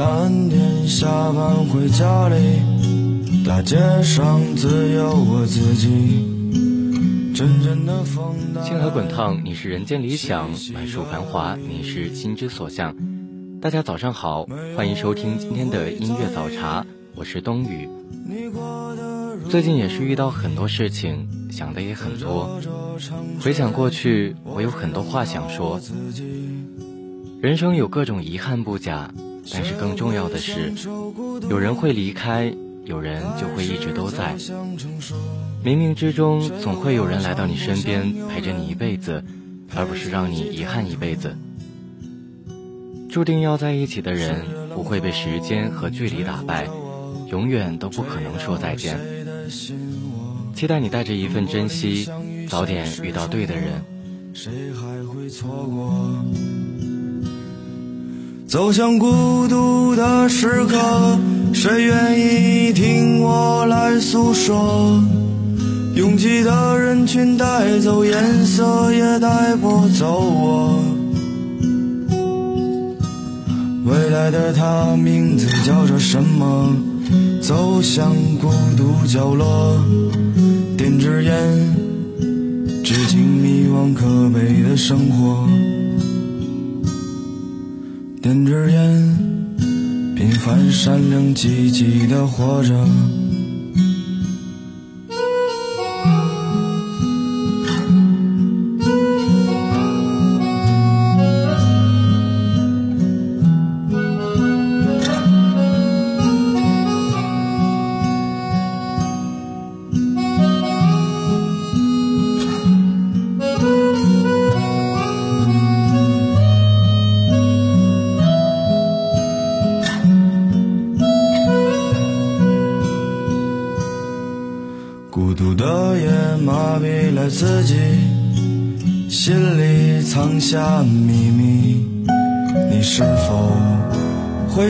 三点下班回家里，大街上只有我自己。阵阵的风。星河滚烫，你是人间理想；满树繁华，你是心之所向。大家早上好，欢迎收听今天的音乐早茶，我是冬雨。最近也是遇到很多事情，想的也很多。回想过去，我有很多话想说。人生有各种遗憾不假。但是更重要的是，有人会离开，有人就会一直都在。冥冥之中，总会有人来到你身边，陪着你一辈子，而不是让你遗憾一辈子。注定要在一起的人，不会被时间和距离打败，永远都不可能说再见。期待你带着一份珍惜，早点遇到对的人。谁还会错过？走向孤独的时刻，谁愿意听我来诉说？拥挤的人群带走颜色，也带不走我。未来的他名字叫做什么？走向孤独角落，点支烟，致敬迷惘可悲的生活。点支烟，平凡善良积极的活着。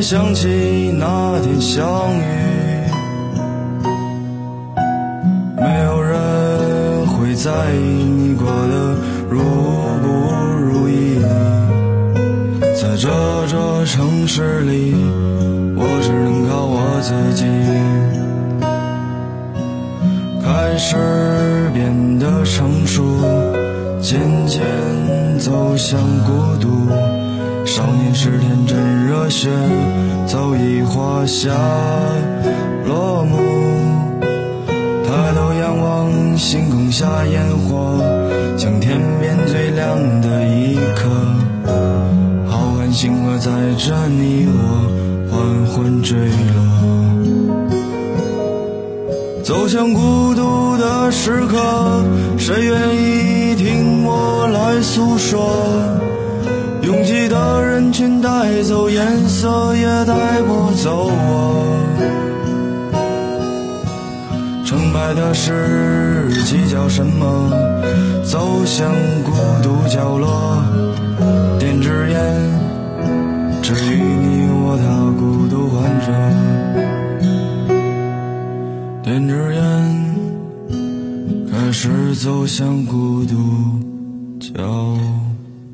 想起那天相遇？没有人会在意你过得如不如意，在这座城市里，我只能靠我自己。开始变得成熟，渐渐走向孤。雪，早已化下落幕。抬头仰望星空下烟火，将天边最亮的一颗。浩瀚星河载着你我，缓缓坠落。走向孤独的时刻，谁愿意听我来诉说？拥挤的人人群带走颜色，也带不走我。成败的事计较什么？走向孤独角落，点支烟，至于你我他孤独患者。点支烟，开始走向孤独角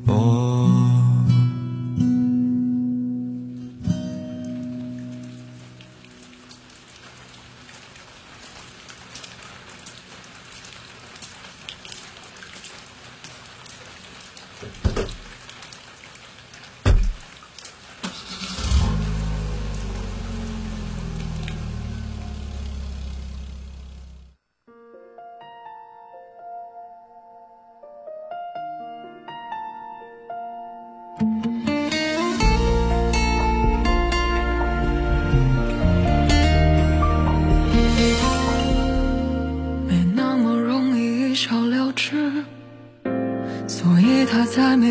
落。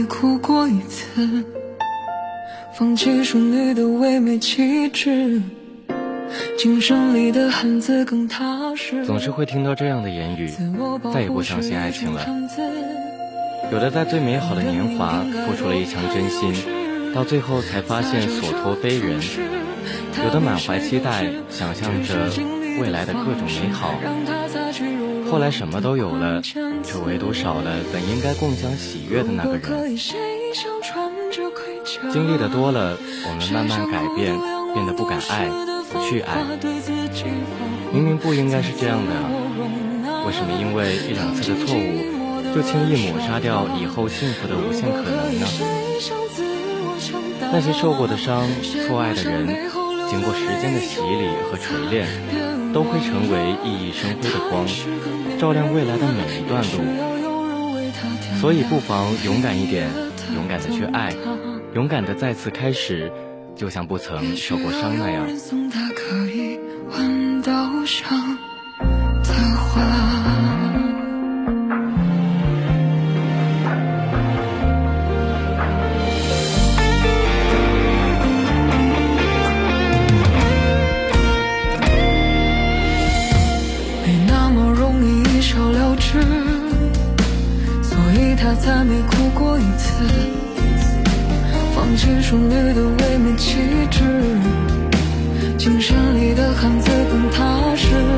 哭过一次。放弃淑女的唯美气质，精神里的汉子更踏实。总是会听到这样的言语，再也不相信爱情了。有的在最美好的年华付出了一腔真心，到最后才发现所托非人；有的满怀期待，想象着未来的各种美好，后来什么都有了，却唯独少了本应该共享喜悦的那个人。经历的多了，我们慢慢改变，变得不敢爱，不去爱。明明不应该是这样的，为什么因为一两次的错误？就轻易抹杀掉以后幸福的无限可能呢？那些受过的伤、错爱的人，经过时间的洗礼和锤炼，都会成为熠熠生辉的光，照亮未来的每一段路。所以，不妨勇敢一点，勇敢的去爱，勇敢的再次开始，就像不曾受过伤那样。再没哭过一次，放弃淑女的唯美气质，精神里的汉子更踏实。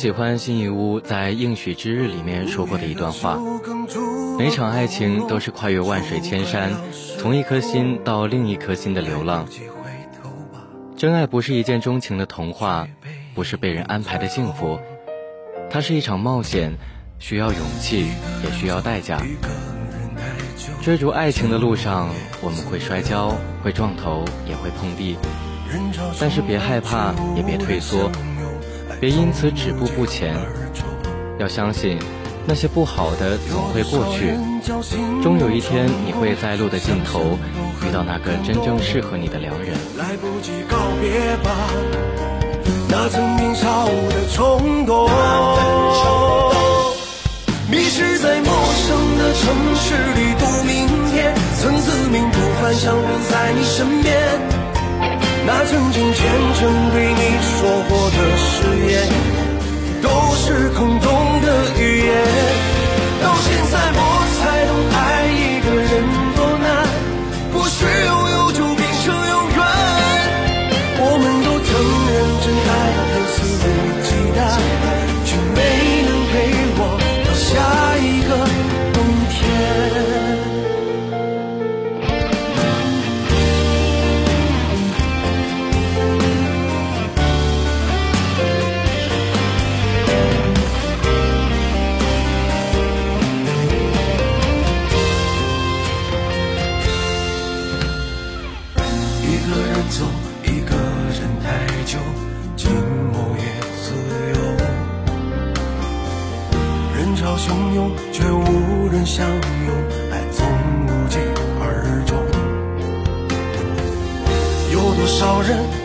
喜欢辛夷坞在《应许之日》里面说过的一段话：每场爱情都是跨越万水千山，从一颗心到另一颗心的流浪。真爱不是一见钟情的童话，不是被人安排的幸福，它是一场冒险，需要勇气，也需要代价。追逐爱情的路上，我们会摔跤，会撞头，也会碰壁，但是别害怕，也别退缩。别因此止步不前，要相信那些不好的总会过去，终有一天你会在路的尽头遇到那个真正适合你的良人。来不及告别吧，那曾年少的冲动，迷失在陌生的城市里度明天，曾自命不凡想留在你身边。那曾经虔诚对你说的誓言，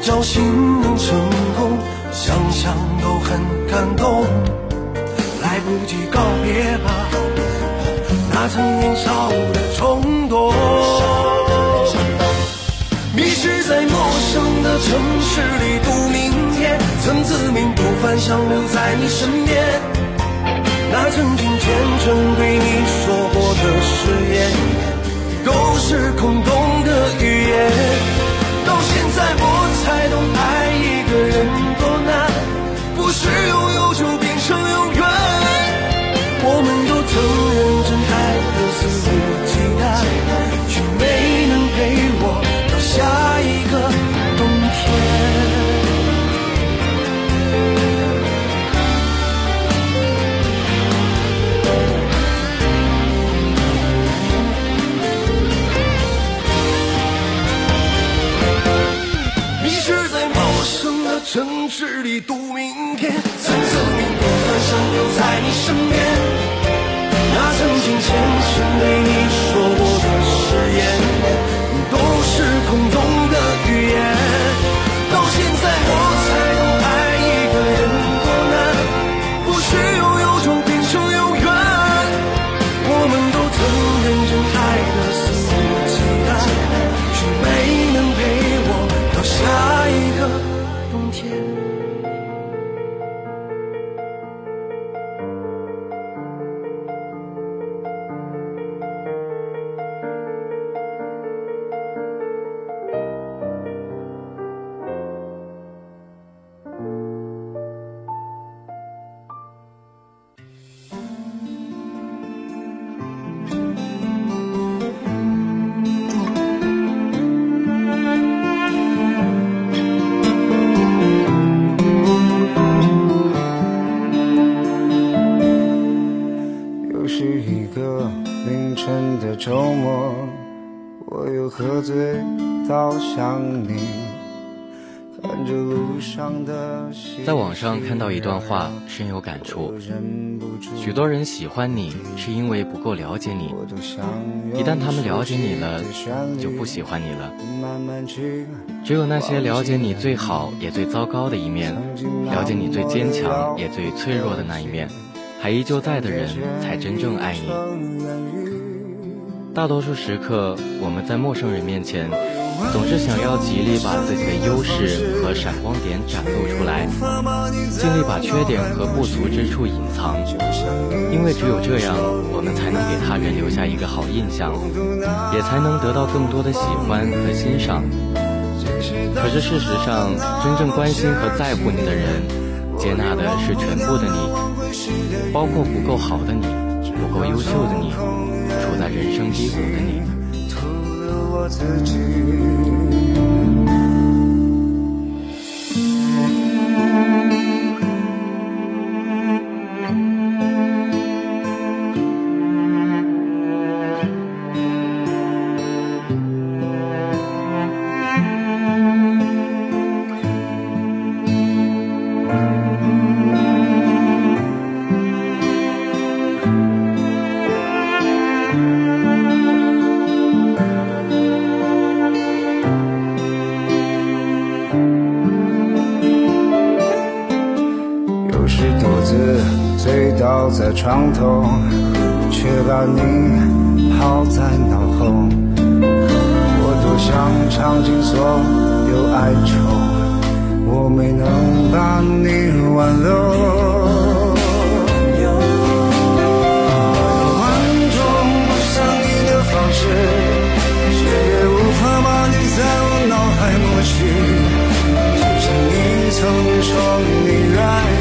侥幸能成功，想想都很感动。来不及告别吧，那曾年少的冲动。迷失在陌生的城市里度明天，曾自命不凡想留在你身边。那曾经虔诚对你说过的誓言，都是空洞的语言。到现在我城市里赌明天，曾自命不凡想留在你身边。那曾经虔诚对你说过的誓言，都是空洞的语言。到现在我在网上看到一段话，深有感触。许多人喜欢你，是因为不够了解你。一旦他们了解你了，就不喜欢你了。只有那些了解你最好也最糟糕的一面，了解你最坚强也最脆弱的那一面，还依旧在的人，才真正爱你。大多数时刻，我们在陌生人面前。总是想要极力把自己的优势和闪光点展露出来，尽力把缺点和不足之处隐藏，因为只有这样，我们才能给他人留下一个好印象，也才能得到更多的喜欢和欣赏。可是事实上，真正关心和在乎你的人，接纳的是全部的你，包括不够好的你，不够优秀的你，处在人生低谷的你。我自己。靠在床头却把你抛在脑后。我多想尝尽所有哀愁我没能把你挽留。有万种想你的方式却无法把你在我脑海抹去。就像你曾说你爱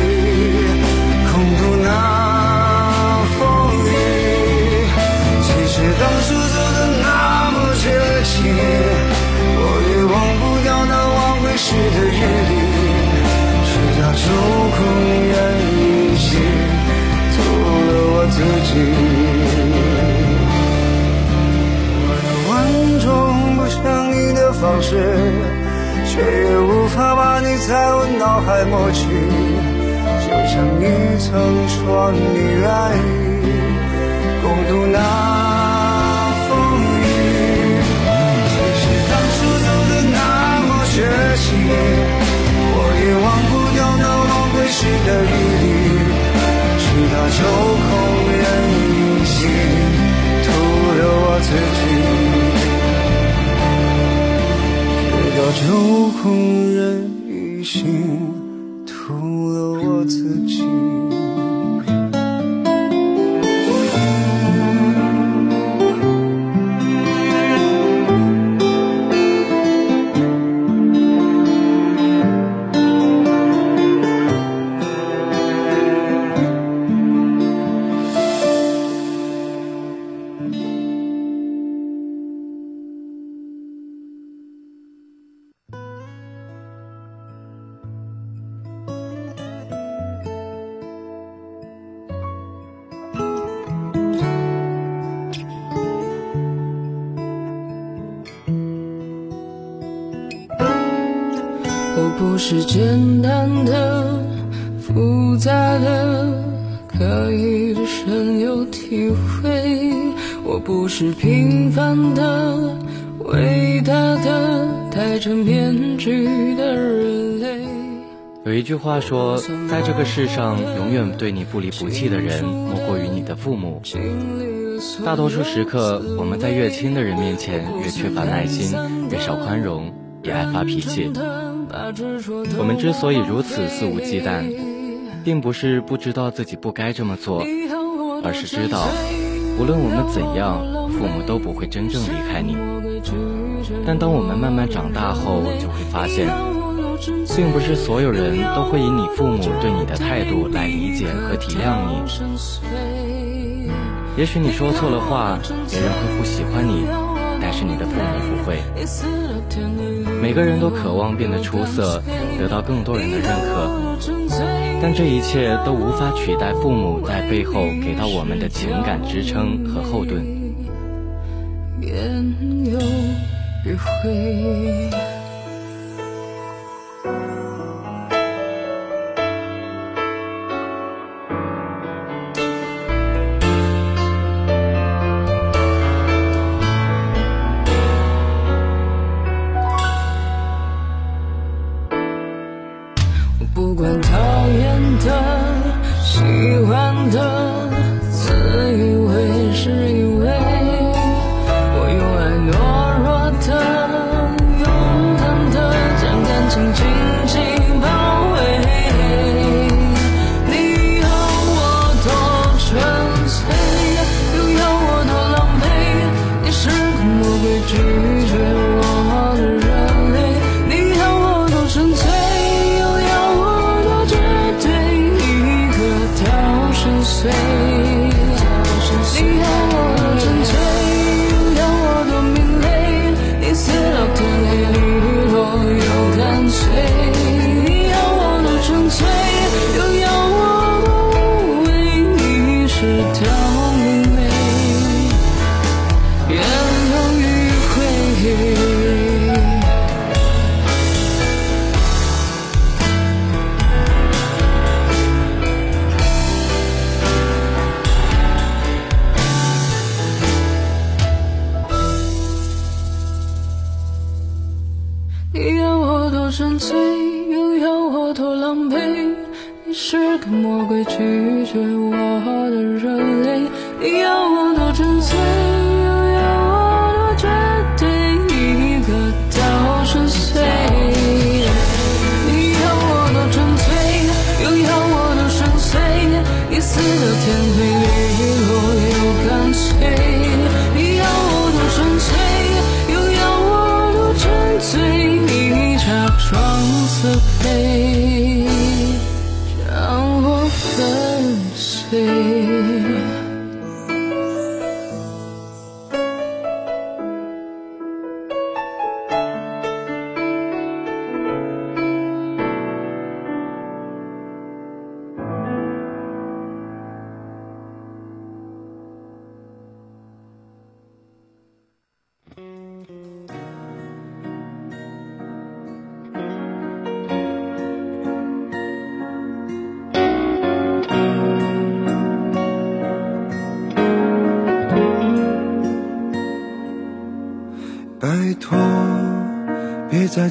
你的日历，直到抽空愿意写，徒留我自己。我用万种不像你的方式，却也无法把你在我脑海抹去。就像你曾说你愿意共度那。我也忘不掉那轮回时的余力，直到酒空人已醒，徒留我自己。直到酒空人已醒，是简单的、复杂的，可以深有体会。我不是平凡的、伟大的，戴着面具的人类。有一句话说，在这个世上，永远对你不离不弃的人，莫过于你的父母。大多数时刻，我们在越亲的人面前，越缺乏耐心，越少宽容，也爱发脾气。我们之所以如此肆无忌惮，并不是不知道自己不该这么做，而是知道，无论我们怎样，父母都不会真正离开你。但当我们慢慢长大后，就会发现，并不是所有人都会以你父母对你的态度来理解和体谅你。也许你说错了话，别人会不喜欢你，但是你的父母不会。每个人都渴望变得出色，得到更多人的认可，但这一切都无法取代父母在背后给到我们的情感支撑和后盾。不管讨厌的喜欢的。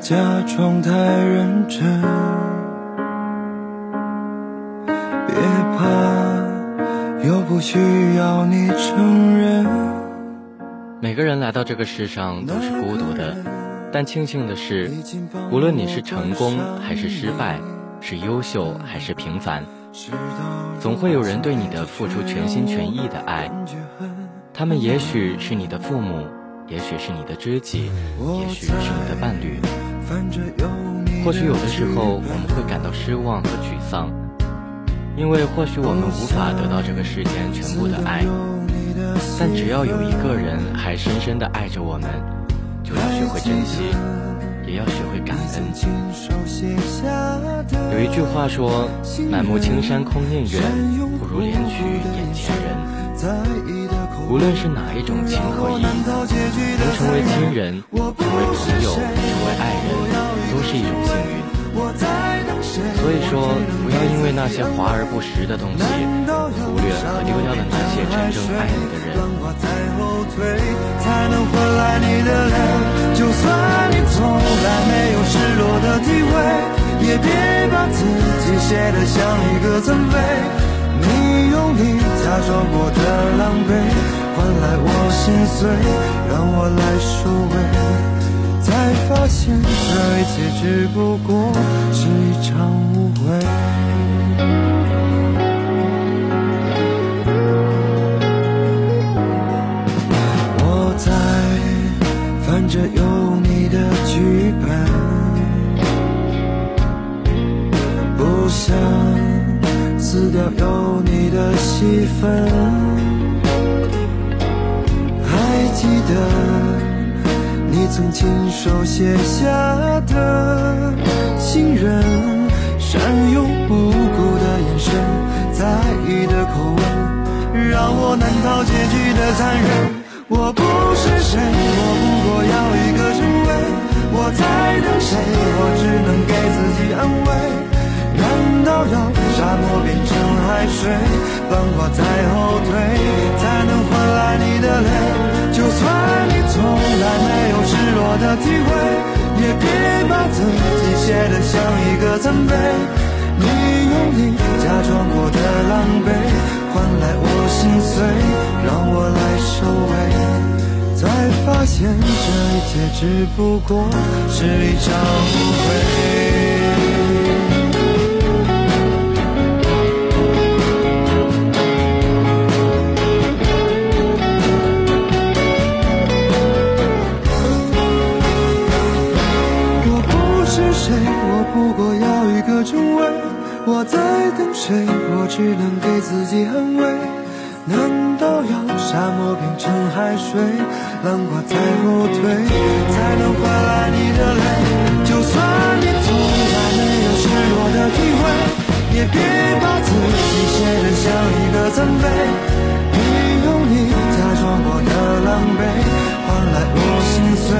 假装太认真，别怕，又不需要你承认。每个人来到这个世上都是孤独的，但庆幸的是，无论你是成功还是失败，是优秀还是平凡，总会有人对你的付出全心全意的爱。他们也许是你的父母。也许是你的知己，也许是你的伴侣。或许有的时候我们会感到失望和沮丧，因为或许我们无法得到这个世间全部的爱。但只要有一个人还深深的爱着我们，就要学会珍惜，也要学会感恩。有一句话说：“满目青山空念远，不如怜取眼前人。”无论是哪一种情和义，能成为亲人、成为朋友、成为爱人，都是一种幸运。所以说，不要因为那些华而不实的东西，忽略和丢掉了那些真正爱你的人。就算你从来没有失落的体会，也别把自己写得像一个残废。你用力假装过的狼狈。换来我心碎，让我来收尾，才发现这一切只不过是一场误会。我在翻着撕掉有你的戏份。还记得你曾亲手写下的信任，善用无辜的眼神，在意的口吻，让我难逃结局的残忍。我不是谁，我不过要一个称水，浪花在后退，才能换来你的泪？就算你从来没有失落的体会，也别把自己写得像一个残废。你用力假装过的狼狈，换来我心碎，让我来收尾，才发现这一切只不过是一场误会。等谁？我只能给自己安慰，难道要沙漠变成海水，浪花在后退，才能换来你的泪？就算你从来没有失落的体会，也别把自己写得像一个残废。你用你假装过的狼狈，换来我心碎，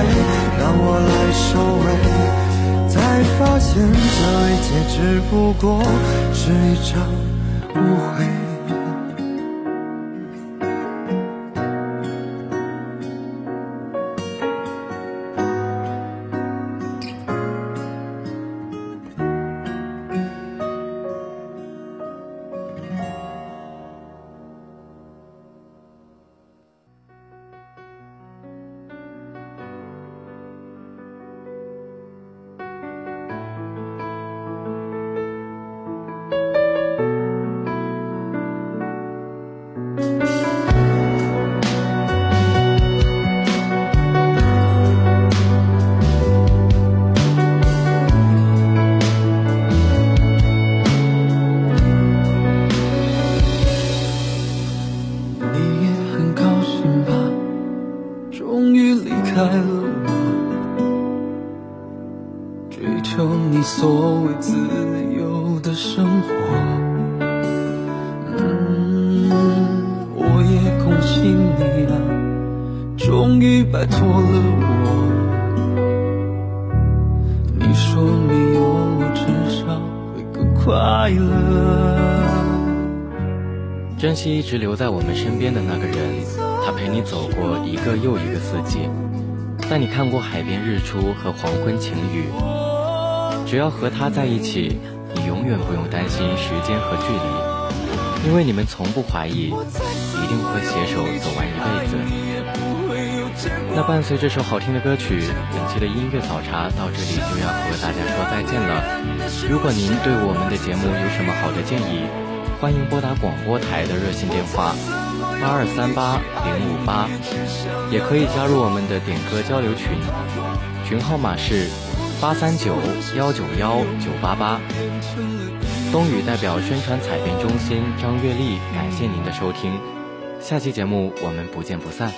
让我来收尾，才发现这一切只不过是一场。误会。直留在我们身边的那个人，他陪你走过一个又一个四季，带你看过海边日出和黄昏晴雨。只要和他在一起，你永远不用担心时间和距离，因为你们从不怀疑，一定会携手走完一辈子。那伴随这首好听的歌曲，本期的音乐早茶到这里就要和大家说再见了。如果您对我们的节目有什么好的建议，欢迎拨打广播台的热线电话八二三八零五八，也可以加入我们的点歌交流群，群号码是。八三九幺九幺九八八，冬雨代表宣传彩编中心张月丽，感谢您的收听，下期节目我们不见不散。